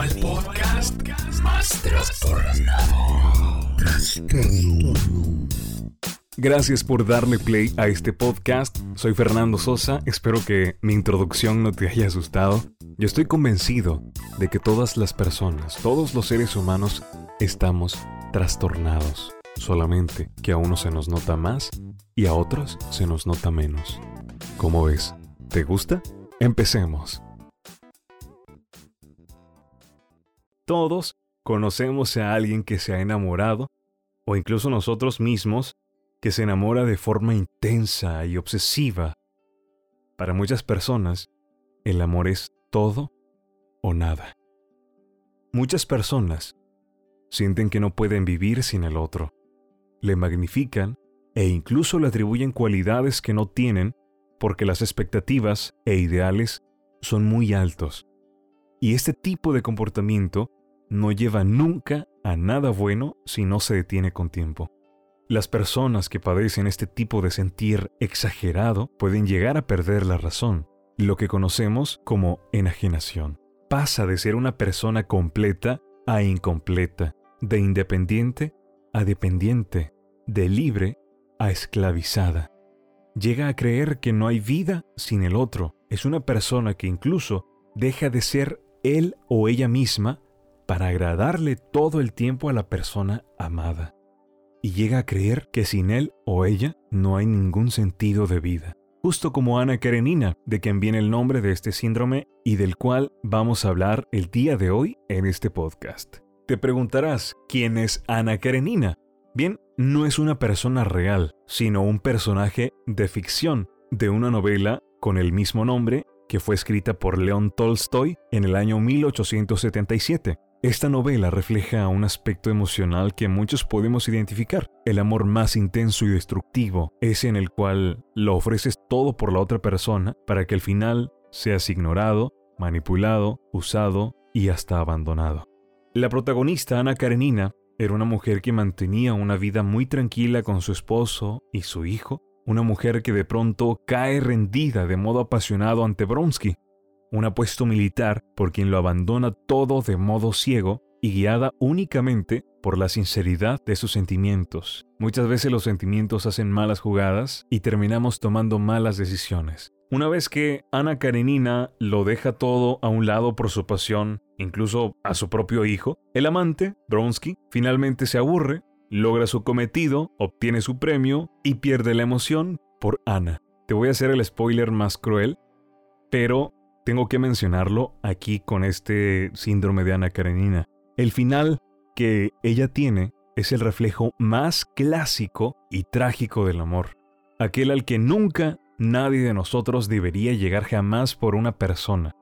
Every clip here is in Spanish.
Al podcast más trastornado. Gracias por darle play a este podcast. Soy Fernando Sosa. Espero que mi introducción no te haya asustado. Yo estoy convencido de que todas las personas, todos los seres humanos, estamos trastornados. Solamente que a unos se nos nota más y a otros se nos nota menos. ¿Cómo ves? ¿Te gusta? Empecemos. Todos conocemos a alguien que se ha enamorado, o incluso nosotros mismos, que se enamora de forma intensa y obsesiva. Para muchas personas, el amor es todo o nada. Muchas personas sienten que no pueden vivir sin el otro, le magnifican e incluso le atribuyen cualidades que no tienen porque las expectativas e ideales son muy altos. Y este tipo de comportamiento no lleva nunca a nada bueno si no se detiene con tiempo. Las personas que padecen este tipo de sentir exagerado pueden llegar a perder la razón, lo que conocemos como enajenación. Pasa de ser una persona completa a incompleta, de independiente a dependiente, de libre a esclavizada. Llega a creer que no hay vida sin el otro. Es una persona que incluso deja de ser él o ella misma para agradarle todo el tiempo a la persona amada. Y llega a creer que sin él o ella no hay ningún sentido de vida. Justo como Ana Karenina, de quien viene el nombre de este síndrome y del cual vamos a hablar el día de hoy en este podcast. Te preguntarás, ¿quién es Ana Karenina? Bien, no es una persona real, sino un personaje de ficción de una novela con el mismo nombre que fue escrita por León Tolstoy en el año 1877. Esta novela refleja un aspecto emocional que muchos podemos identificar. El amor más intenso y destructivo, ese en el cual lo ofreces todo por la otra persona para que al final seas ignorado, manipulado, usado y hasta abandonado. La protagonista, Ana Karenina, era una mujer que mantenía una vida muy tranquila con su esposo y su hijo, una mujer que de pronto cae rendida de modo apasionado ante Bronsky, un apuesto militar por quien lo abandona todo de modo ciego y guiada únicamente por la sinceridad de sus sentimientos. Muchas veces los sentimientos hacen malas jugadas y terminamos tomando malas decisiones. Una vez que Ana Karenina lo deja todo a un lado por su pasión, incluso a su propio hijo, el amante, Bronsky, finalmente se aburre, logra su cometido, obtiene su premio y pierde la emoción por Ana. Te voy a hacer el spoiler más cruel, pero tengo que mencionarlo aquí con este síndrome de Ana Karenina. El final que ella tiene es el reflejo más clásico y trágico del amor. Aquel al que nunca nadie de nosotros debería llegar jamás por una persona.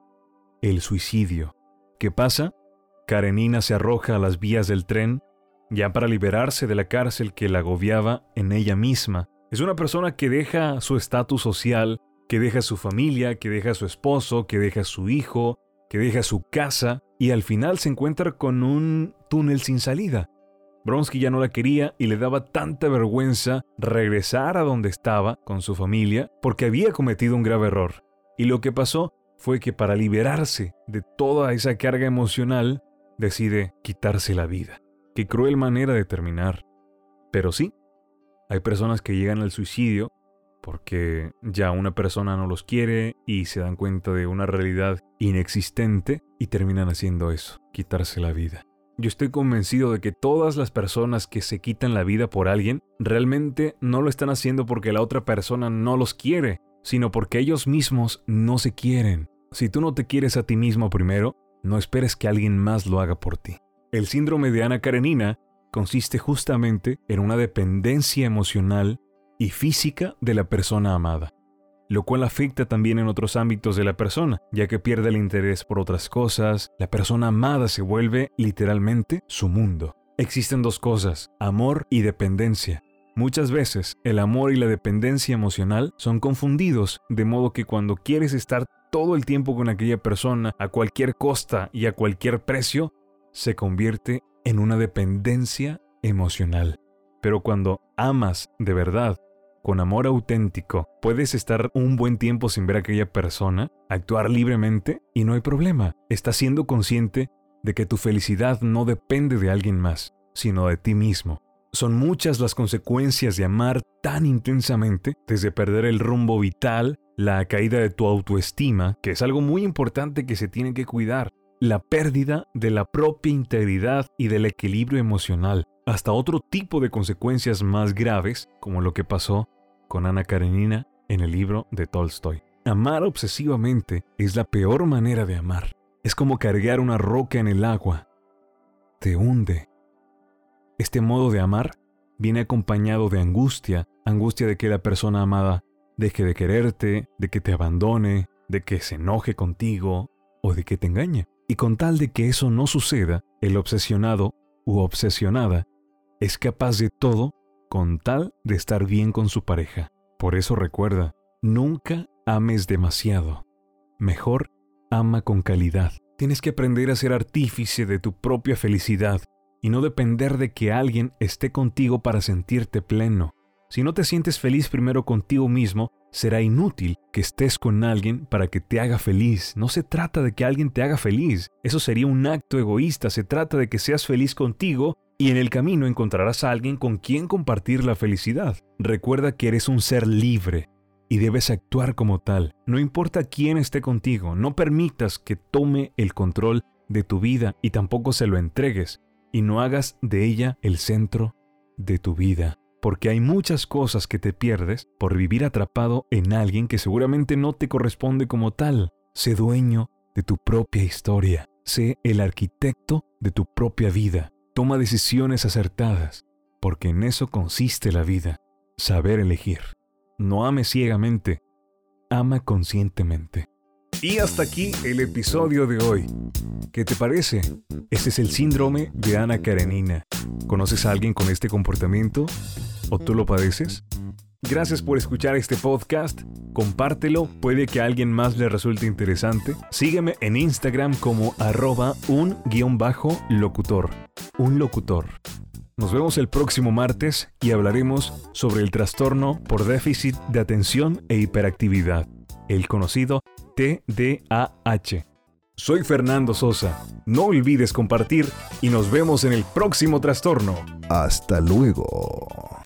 El suicidio. ¿Qué pasa? Karenina se arroja a las vías del tren ya para liberarse de la cárcel que la agobiaba en ella misma. Es una persona que deja su estatus social que deja su familia, que deja su esposo, que deja su hijo, que deja su casa y al final se encuentra con un túnel sin salida. Bronsky ya no la quería y le daba tanta vergüenza regresar a donde estaba con su familia porque había cometido un grave error. Y lo que pasó fue que para liberarse de toda esa carga emocional, decide quitarse la vida. Qué cruel manera de terminar. Pero sí, hay personas que llegan al suicidio porque ya una persona no los quiere y se dan cuenta de una realidad inexistente y terminan haciendo eso, quitarse la vida. Yo estoy convencido de que todas las personas que se quitan la vida por alguien realmente no lo están haciendo porque la otra persona no los quiere, sino porque ellos mismos no se quieren. Si tú no te quieres a ti mismo primero, no esperes que alguien más lo haga por ti. El síndrome de Ana Karenina consiste justamente en una dependencia emocional y física de la persona amada, lo cual afecta también en otros ámbitos de la persona, ya que pierde el interés por otras cosas, la persona amada se vuelve literalmente su mundo. Existen dos cosas, amor y dependencia. Muchas veces el amor y la dependencia emocional son confundidos, de modo que cuando quieres estar todo el tiempo con aquella persona a cualquier costa y a cualquier precio, se convierte en una dependencia emocional. Pero cuando amas de verdad con amor auténtico, puedes estar un buen tiempo sin ver a aquella persona, actuar libremente y no hay problema. Estás siendo consciente de que tu felicidad no depende de alguien más, sino de ti mismo. Son muchas las consecuencias de amar tan intensamente, desde perder el rumbo vital, la caída de tu autoestima, que es algo muy importante que se tiene que cuidar, la pérdida de la propia integridad y del equilibrio emocional, hasta otro tipo de consecuencias más graves, como lo que pasó con Ana Karenina en el libro de Tolstoy. Amar obsesivamente es la peor manera de amar. Es como cargar una roca en el agua. Te hunde. Este modo de amar viene acompañado de angustia, angustia de que la persona amada deje de quererte, de que te abandone, de que se enoje contigo o de que te engañe. Y con tal de que eso no suceda, el obsesionado u obsesionada es capaz de todo con tal de estar bien con su pareja. Por eso recuerda, nunca ames demasiado. Mejor ama con calidad. Tienes que aprender a ser artífice de tu propia felicidad y no depender de que alguien esté contigo para sentirte pleno. Si no te sientes feliz primero contigo mismo, será inútil que estés con alguien para que te haga feliz. No se trata de que alguien te haga feliz. Eso sería un acto egoísta. Se trata de que seas feliz contigo y en el camino encontrarás a alguien con quien compartir la felicidad. Recuerda que eres un ser libre y debes actuar como tal. No importa quién esté contigo, no permitas que tome el control de tu vida y tampoco se lo entregues y no hagas de ella el centro de tu vida, porque hay muchas cosas que te pierdes por vivir atrapado en alguien que seguramente no te corresponde como tal. Sé dueño de tu propia historia, sé el arquitecto de tu propia vida, toma decisiones acertadas, porque en eso consiste la vida, saber elegir. No ames ciegamente, ama conscientemente. Y hasta aquí el episodio de hoy. ¿Qué te parece? Este es el síndrome de Ana Karenina. ¿Conoces a alguien con este comportamiento? ¿O tú lo padeces? Gracias por escuchar este podcast. Compártelo, puede que a alguien más le resulte interesante. Sígueme en Instagram como arroba un guion bajo locutor. Un locutor. Nos vemos el próximo martes y hablaremos sobre el trastorno por déficit de atención e hiperactividad, el conocido TDAH. Soy Fernando Sosa. No olvides compartir y nos vemos en el próximo trastorno. Hasta luego.